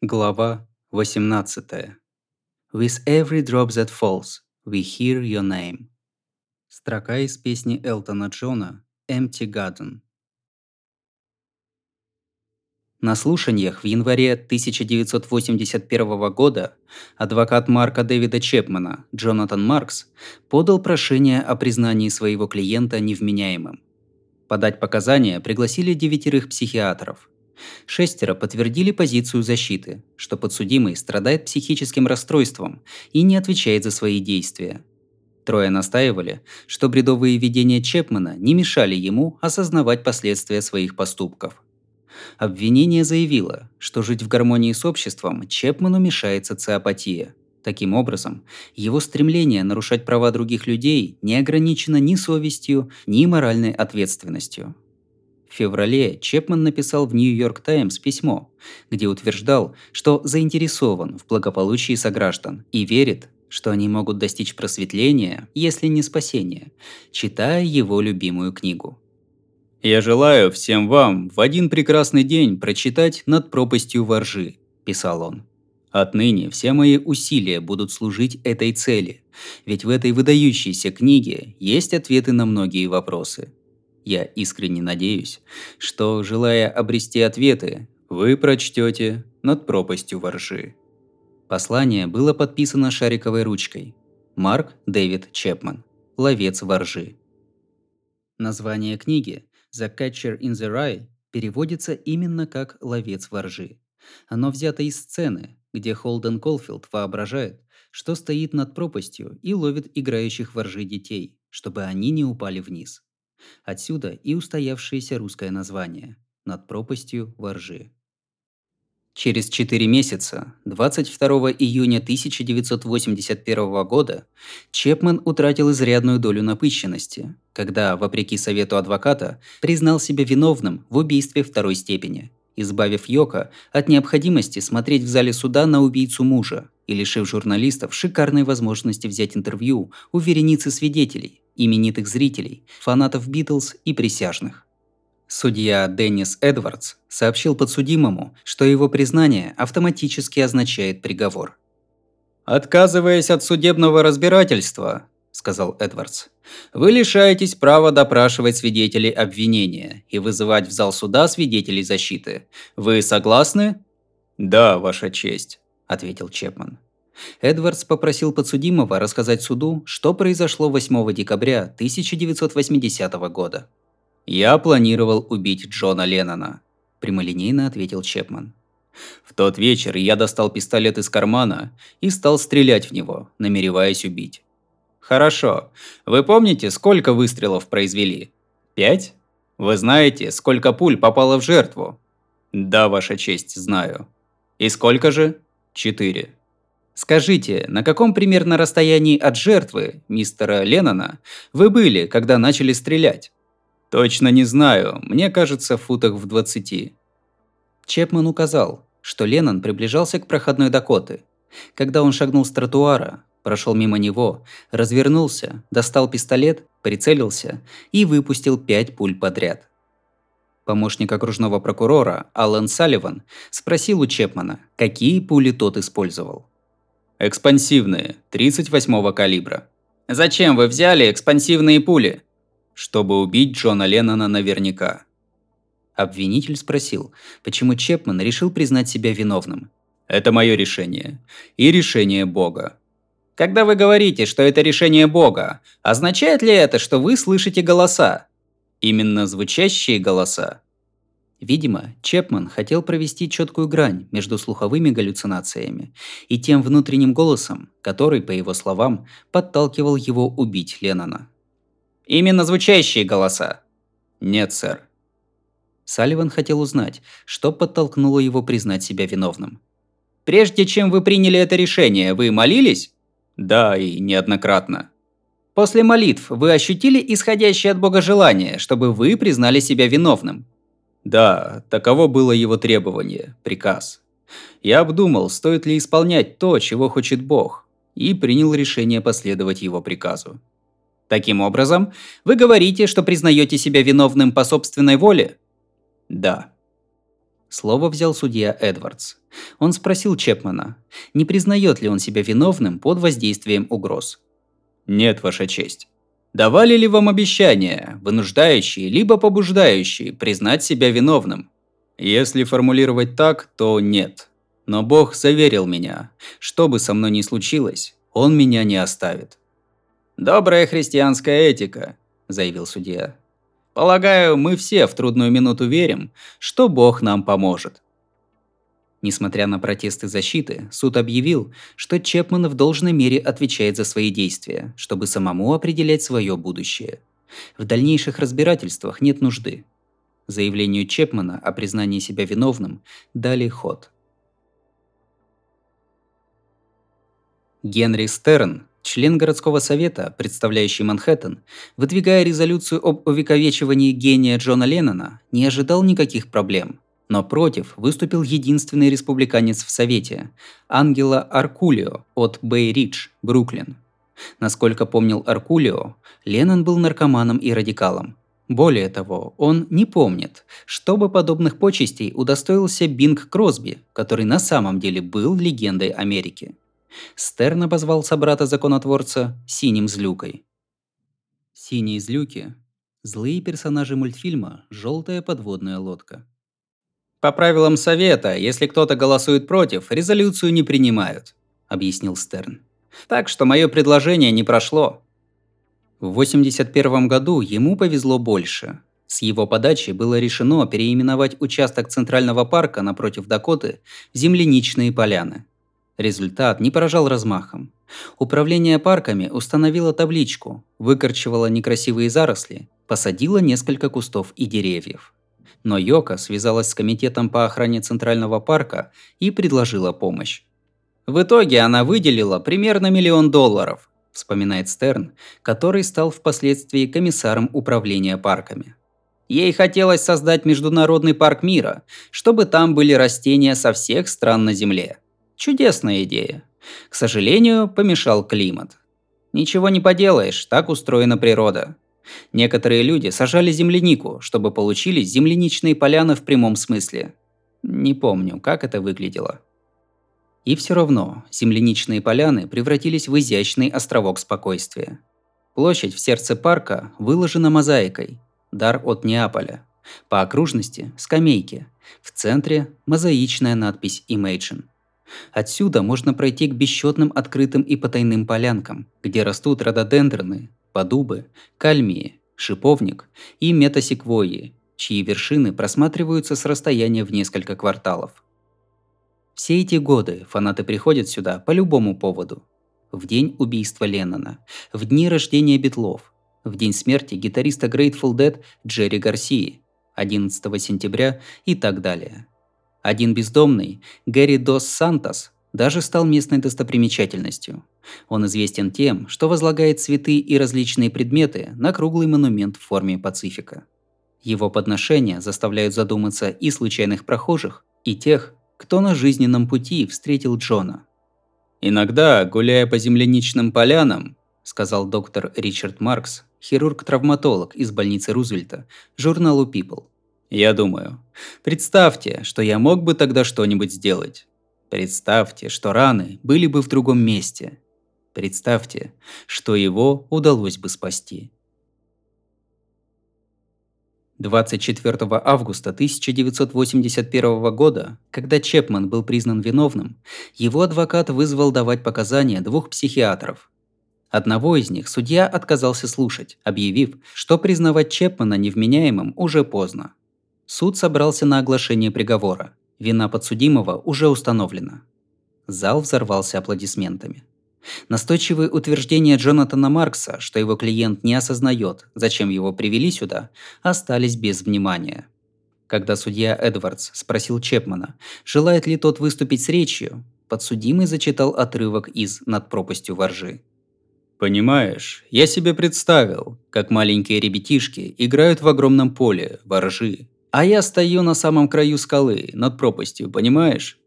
Глава 18. With every drop that falls, we hear your name. Строка из песни Элтона Джона «Empty Garden». На слушаниях в январе 1981 года адвокат Марка Дэвида Чепмана Джонатан Маркс подал прошение о признании своего клиента невменяемым. Подать показания пригласили девятерых психиатров – Шестеро подтвердили позицию защиты, что подсудимый страдает психическим расстройством и не отвечает за свои действия. Трое настаивали, что бредовые видения Чепмана не мешали ему осознавать последствия своих поступков. Обвинение заявило, что жить в гармонии с обществом Чепману мешает социопатия. Таким образом, его стремление нарушать права других людей не ограничено ни совестью, ни моральной ответственностью. В феврале Чепман написал в Нью-Йорк Таймс письмо, где утверждал, что заинтересован в благополучии сограждан и верит, что они могут достичь просветления, если не спасения, читая его любимую книгу. «Я желаю всем вам в один прекрасный день прочитать «Над пропастью воржи», – писал он. Отныне все мои усилия будут служить этой цели, ведь в этой выдающейся книге есть ответы на многие вопросы – я искренне надеюсь, что, желая обрести ответы, вы прочтете над пропастью воржи. Послание было подписано шариковой ручкой. Марк Дэвид Чепман. Ловец воржи. Название книги «The Catcher in the Rye» переводится именно как «Ловец воржи». Оно взято из сцены, где Холден Колфилд воображает, что стоит над пропастью и ловит играющих воржи детей, чтобы они не упали вниз. Отсюда и устоявшееся русское название «Над пропастью воржи». Через четыре месяца, 22 июня 1981 года, Чепман утратил изрядную долю напыщенности, когда, вопреки совету адвоката, признал себя виновным в убийстве второй степени, избавив Йока от необходимости смотреть в зале суда на убийцу мужа и лишив журналистов шикарной возможности взять интервью у вереницы свидетелей, именитых зрителей, фанатов Битлз и присяжных. Судья Деннис Эдвардс сообщил подсудимому, что его признание автоматически означает приговор. «Отказываясь от судебного разбирательства», – сказал Эдвардс, – «вы лишаетесь права допрашивать свидетелей обвинения и вызывать в зал суда свидетелей защиты. Вы согласны?» «Да, Ваша честь», – ответил Чепман. Эдвардс попросил подсудимого рассказать суду, что произошло 8 декабря 1980 года. «Я планировал убить Джона Леннона», – прямолинейно ответил Чепман. В тот вечер я достал пистолет из кармана и стал стрелять в него, намереваясь убить. Хорошо. Вы помните, сколько выстрелов произвели? Пять? Вы знаете, сколько пуль попало в жертву? Да, ваша честь, знаю. И сколько же? Четыре. Скажите, на каком примерно расстоянии от жертвы, мистера Леннона, вы были, когда начали стрелять? Точно не знаю, мне кажется, в футах в 20. Чепман указал, что Леннон приближался к проходной Дакоты. Когда он шагнул с тротуара, прошел мимо него, развернулся, достал пистолет, прицелился и выпустил пять пуль подряд. Помощник окружного прокурора Аллен Салливан спросил у Чепмана, какие пули тот использовал. Экспансивные, 38-го калибра. Зачем вы взяли экспансивные пули? Чтобы убить Джона Леннона наверняка. Обвинитель спросил, почему Чепман решил признать себя виновным. Это мое решение. И решение Бога. Когда вы говорите, что это решение Бога, означает ли это, что вы слышите голоса? Именно звучащие голоса. Видимо, Чепман хотел провести четкую грань между слуховыми галлюцинациями и тем внутренним голосом, который, по его словам, подталкивал его убить Леннона. «Именно звучащие голоса!» «Нет, сэр». Салливан хотел узнать, что подтолкнуло его признать себя виновным. «Прежде чем вы приняли это решение, вы молились?» «Да, и неоднократно». «После молитв вы ощутили исходящее от Бога желание, чтобы вы признали себя виновным?» Да, таково было его требование, приказ. Я обдумал, стоит ли исполнять то, чего хочет Бог, и принял решение последовать его приказу. Таким образом, вы говорите, что признаете себя виновным по собственной воле? Да. Слово взял судья Эдвардс. Он спросил Чепмана, не признает ли он себя виновным под воздействием угроз. «Нет, Ваша честь. Давали ли вам обещания, вынуждающие либо побуждающие признать себя виновным? Если формулировать так, то нет. Но Бог заверил меня, что бы со мной ни случилось, Он меня не оставит. «Добрая христианская этика», – заявил судья. «Полагаю, мы все в трудную минуту верим, что Бог нам поможет». Несмотря на протесты защиты, суд объявил, что Чепман в должной мере отвечает за свои действия, чтобы самому определять свое будущее. В дальнейших разбирательствах нет нужды. Заявлению Чепмана о признании себя виновным дали ход. Генри Стерн, член городского совета, представляющий Манхэттен, выдвигая резолюцию об увековечивании гения Джона Леннона, не ожидал никаких проблем – но против выступил единственный республиканец в Совете – Ангела Аркулио от Бэй-Ридж, Бруклин. Насколько помнил Аркулио, Леннон был наркоманом и радикалом. Более того, он не помнит, чтобы подобных почестей удостоился Бинг Кросби, который на самом деле был легендой Америки. Стерн обозвал собрата-законотворца «синим злюкой». Синие злюки – злые персонажи мультфильма «Желтая подводная лодка». По правилам совета, если кто-то голосует против, резолюцию не принимают, объяснил Стерн. Так что мое предложение не прошло. В 81 году ему повезло больше. С его подачи было решено переименовать участок Центрального парка напротив Дакоты в земляничные поляны. Результат не поражал размахом. Управление парками установило табличку, выкорчевало некрасивые заросли, посадило несколько кустов и деревьев но Йока связалась с комитетом по охране Центрального парка и предложила помощь. В итоге она выделила примерно миллион долларов, вспоминает Стерн, который стал впоследствии комиссаром управления парками. Ей хотелось создать международный парк мира, чтобы там были растения со всех стран на Земле. Чудесная идея. К сожалению, помешал климат. Ничего не поделаешь, так устроена природа. Некоторые люди сажали землянику, чтобы получились земляничные поляны в прямом смысле. Не помню, как это выглядело. И все равно земляничные поляны превратились в изящный островок спокойствия. Площадь в сердце парка выложена мозаикой. Дар от Неаполя. По окружности – скамейки. В центре – мозаичная надпись «Imagine». Отсюда можно пройти к бесчетным открытым и потайным полянкам, где растут рододендроны, подубы, кальмии, шиповник и метасеквойи, чьи вершины просматриваются с расстояния в несколько кварталов. Все эти годы фанаты приходят сюда по любому поводу. В день убийства Леннона, в дни рождения Битлов, в день смерти гитариста Grateful Dead Джерри Гарсии, 11 сентября и так далее. Один бездомный, Гэри Дос Сантос, даже стал местной достопримечательностью. Он известен тем, что возлагает цветы и различные предметы на круглый монумент в форме Пацифика. Его подношения заставляют задуматься и случайных прохожих, и тех, кто на жизненном пути встретил Джона. «Иногда, гуляя по земляничным полянам», – сказал доктор Ричард Маркс, хирург-травматолог из больницы Рузвельта, журналу People. «Я думаю, представьте, что я мог бы тогда что-нибудь сделать. Представьте, что раны были бы в другом месте. Представьте, что его удалось бы спасти. 24 августа 1981 года, когда Чепман был признан виновным, его адвокат вызвал давать показания двух психиатров. Одного из них судья отказался слушать, объявив, что признавать Чепмана невменяемым уже поздно. Суд собрался на оглашение приговора. Вина подсудимого уже установлена. Зал взорвался аплодисментами. Настойчивые утверждения Джонатана Маркса, что его клиент не осознает, зачем его привели сюда, остались без внимания. Когда судья Эдвардс спросил Чепмана, желает ли тот выступить с речью, подсудимый зачитал отрывок из «Над пропастью воржи». «Понимаешь, я себе представил, как маленькие ребятишки играют в огромном поле, воржи, а я стою на самом краю скалы, над пропастью, понимаешь?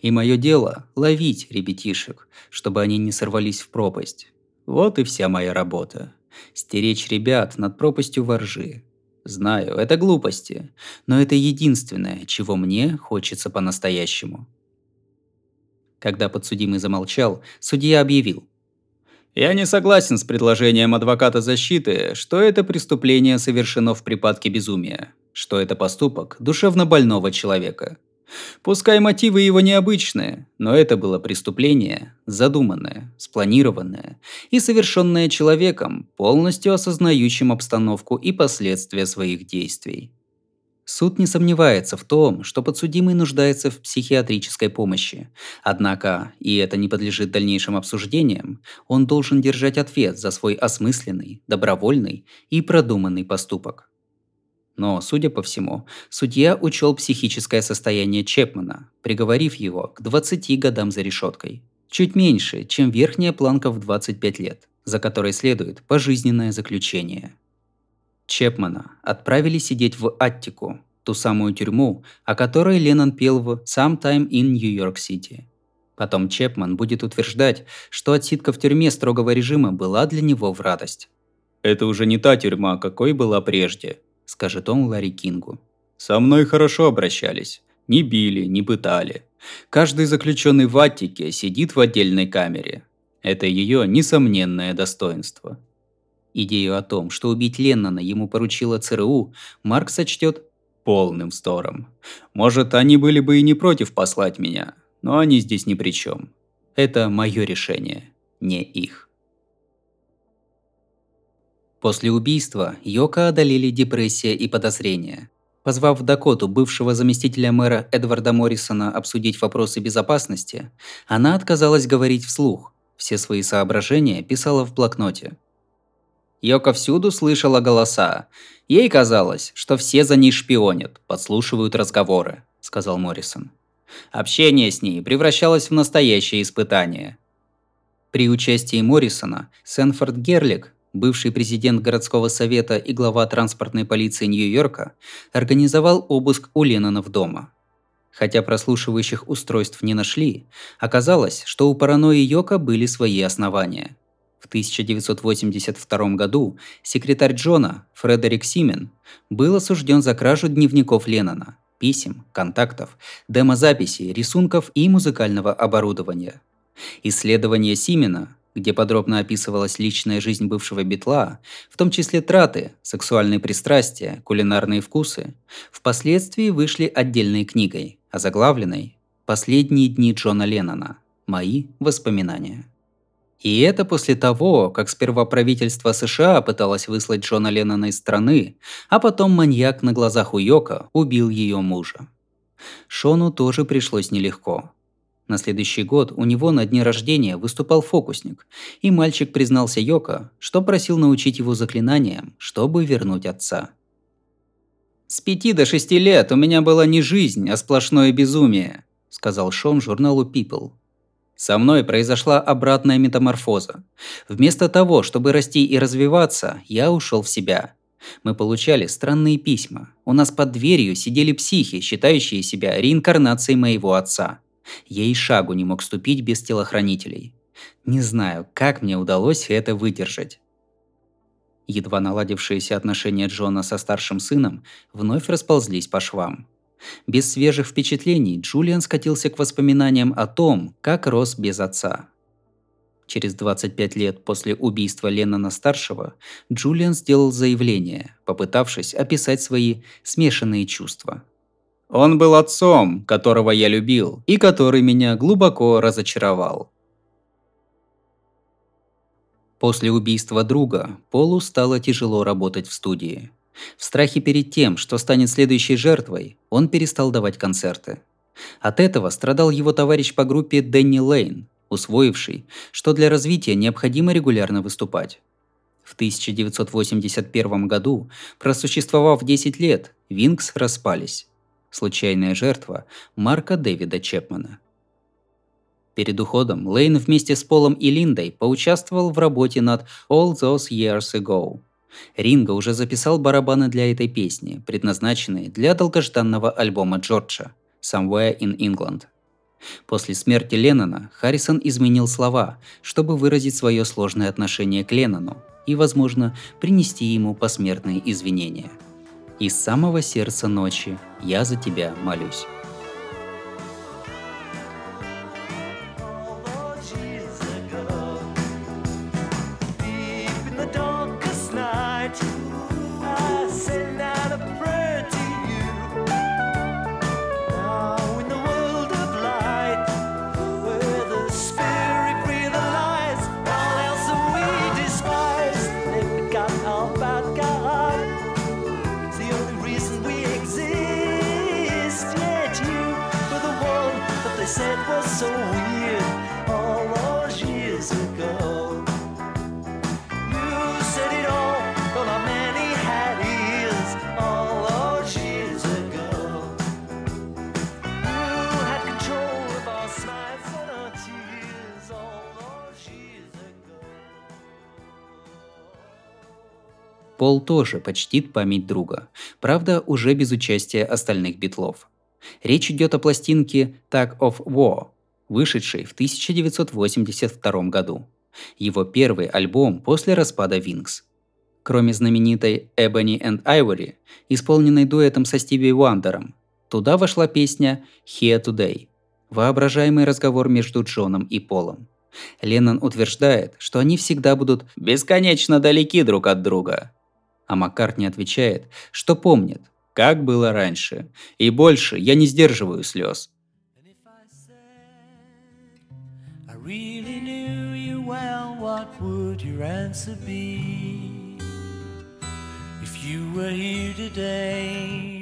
И мое дело – ловить ребятишек, чтобы они не сорвались в пропасть. Вот и вся моя работа. Стеречь ребят над пропастью воржи. Знаю, это глупости, но это единственное, чего мне хочется по-настоящему. Когда подсудимый замолчал, судья объявил. Я не согласен с предложением адвоката защиты, что это преступление совершено в припадке безумия, что это поступок душевно больного человека. Пускай мотивы его необычные, но это было преступление, задуманное, спланированное и совершенное человеком, полностью осознающим обстановку и последствия своих действий. Суд не сомневается в том, что подсудимый нуждается в психиатрической помощи. Однако, и это не подлежит дальнейшим обсуждениям, он должен держать ответ за свой осмысленный, добровольный и продуманный поступок. Но, судя по всему, судья учел психическое состояние Чепмана, приговорив его к 20 годам за решеткой. Чуть меньше, чем верхняя планка в 25 лет, за которой следует пожизненное заключение. Чепмана отправили сидеть в Аттику, ту самую тюрьму, о которой Леннон пел в «Sometime in New York City». Потом Чепман будет утверждать, что отсидка в тюрьме строгого режима была для него в радость. «Это уже не та тюрьма, какой была прежде», – скажет он Ларри Кингу. «Со мной хорошо обращались. Не били, не пытали. Каждый заключенный в Аттике сидит в отдельной камере. Это ее несомненное достоинство». Идею о том, что убить Леннона ему поручила ЦРУ, Марк сочтет полным вздором. Может, они были бы и не против послать меня, но они здесь ни при чем. Это мое решение, не их. После убийства Йока одолели депрессия и подозрения. Позвав в Дакоту бывшего заместителя мэра Эдварда Моррисона обсудить вопросы безопасности, она отказалась говорить вслух. Все свои соображения писала в блокноте. Йока всюду слышала голоса. Ей казалось, что все за ней шпионят, подслушивают разговоры, сказал Моррисон. Общение с ней превращалось в настоящее испытание. При участии Моррисона Сенфорд Герлик, бывший президент городского совета и глава транспортной полиции Нью-Йорка, организовал обыск у Леннона дома. Хотя прослушивающих устройств не нашли, оказалось, что у паранойи Йока были свои основания – в 1982 году секретарь Джона, Фредерик Симен, был осужден за кражу дневников Леннона, писем, контактов, демозаписей, рисунков и музыкального оборудования. Исследование Симена, где подробно описывалась личная жизнь бывшего битла, в том числе траты, сексуальные пристрастия, кулинарные вкусы, впоследствии вышли отдельной книгой, озаглавленной «Последние дни Джона Леннона. Мои воспоминания». И это после того, как сперва правительство США пыталось выслать Джона Леннона из страны, а потом маньяк на глазах у Йока убил ее мужа. Шону тоже пришлось нелегко. На следующий год у него на дне рождения выступал фокусник, и мальчик признался Йока, что просил научить его заклинаниям, чтобы вернуть отца. «С пяти до шести лет у меня была не жизнь, а сплошное безумие», – сказал Шон журналу People. Со мной произошла обратная метаморфоза. Вместо того, чтобы расти и развиваться, я ушел в себя. Мы получали странные письма. У нас под дверью сидели психи, считающие себя реинкарнацией моего отца. И шагу не мог ступить без телохранителей. Не знаю, как мне удалось это выдержать. Едва наладившиеся отношения Джона со старшим сыном вновь расползлись по швам. Без свежих впечатлений Джулиан скатился к воспоминаниям о том, как рос без отца. Через 25 лет после убийства Леннона-старшего Джулиан сделал заявление, попытавшись описать свои смешанные чувства. «Он был отцом, которого я любил, и который меня глубоко разочаровал». После убийства друга Полу стало тяжело работать в студии. В страхе перед тем, что станет следующей жертвой, он перестал давать концерты. От этого страдал его товарищ по группе Дэнни Лейн, усвоивший, что для развития необходимо регулярно выступать. В 1981 году, просуществовав 10 лет, Винкс распались. Случайная жертва Марка Дэвида Чепмана. Перед уходом Лейн вместе с Полом и Линдой поучаствовал в работе над All Those Years Ago – Ринго уже записал барабаны для этой песни, предназначенные для долгожданного альбома Джорджа «Somewhere in England». После смерти Леннона Харрисон изменил слова, чтобы выразить свое сложное отношение к Леннону и, возможно, принести ему посмертные извинения. Из самого сердца ночи я за тебя молюсь. Пол тоже почтит память друга, правда уже без участия остальных битлов. Речь идет о пластинке «Tag of War», вышедшей в 1982 году. Его первый альбом после распада Wings. Кроме знаменитой «Ebony and Ivory», исполненной дуэтом со Стиви Уандером, туда вошла песня «Here Today», воображаемый разговор между Джоном и Полом. Леннон утверждает, что они всегда будут бесконечно далеки друг от друга, а Маккартни отвечает, что помнит, как было раньше, и больше я не сдерживаю слез. you were here today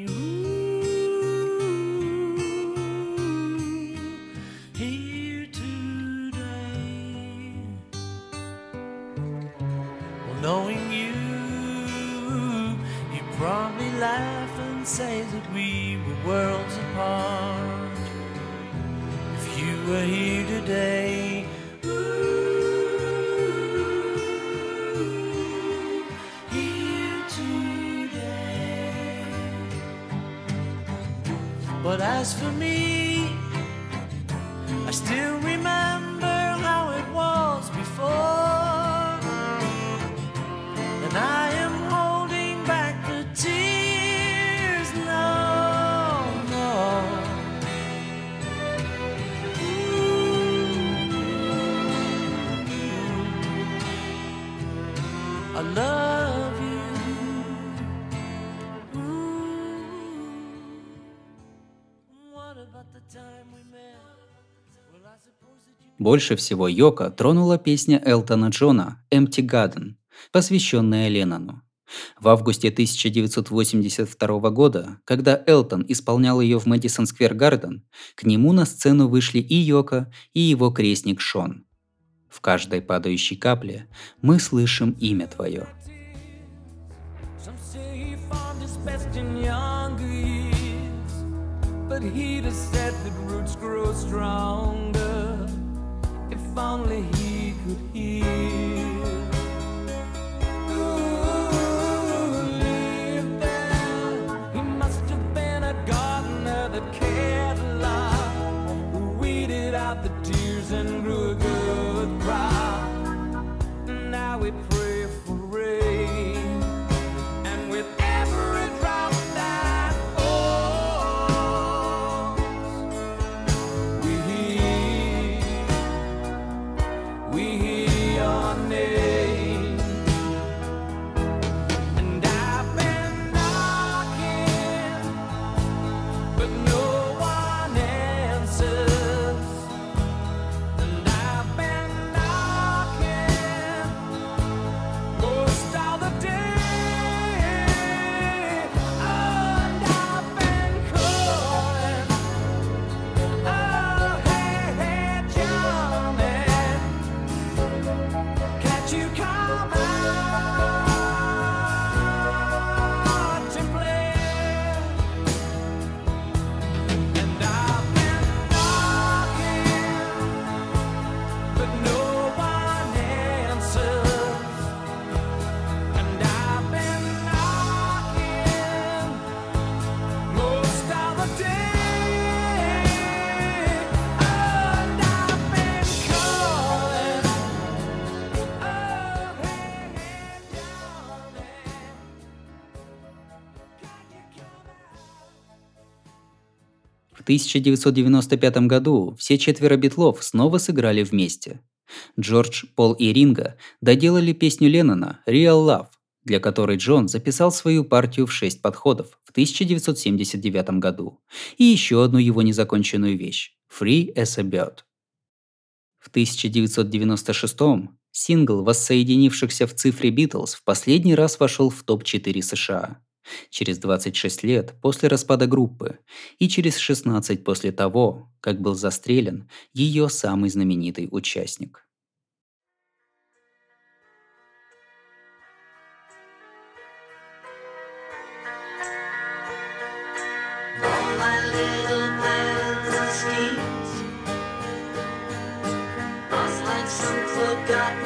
Больше всего Йока тронула песня Элтона Джона «Empty Garden», посвященная Леннону. В августе 1982 года, когда Элтон исполнял ее в Мэдисон Сквер Гарден, к нему на сцену вышли и Йока, и его крестник Шон. В каждой падающей капле мы слышим имя твое. But he'd have said that roots grow stronger if only he could hear. 1995 году все четверо битлов снова сыграли вместе. Джордж, Пол и Ринга доделали песню Леннона «Real Love», для которой Джон записал свою партию в шесть подходов в 1979 году, и еще одну его незаконченную вещь «Free as a Bird». В 1996 сингл воссоединившихся в цифре Битлз в последний раз вошел в топ-4 США. Через 26 лет после распада группы и через 16 после того, как был застрелен ее самый знаменитый участник. forgotten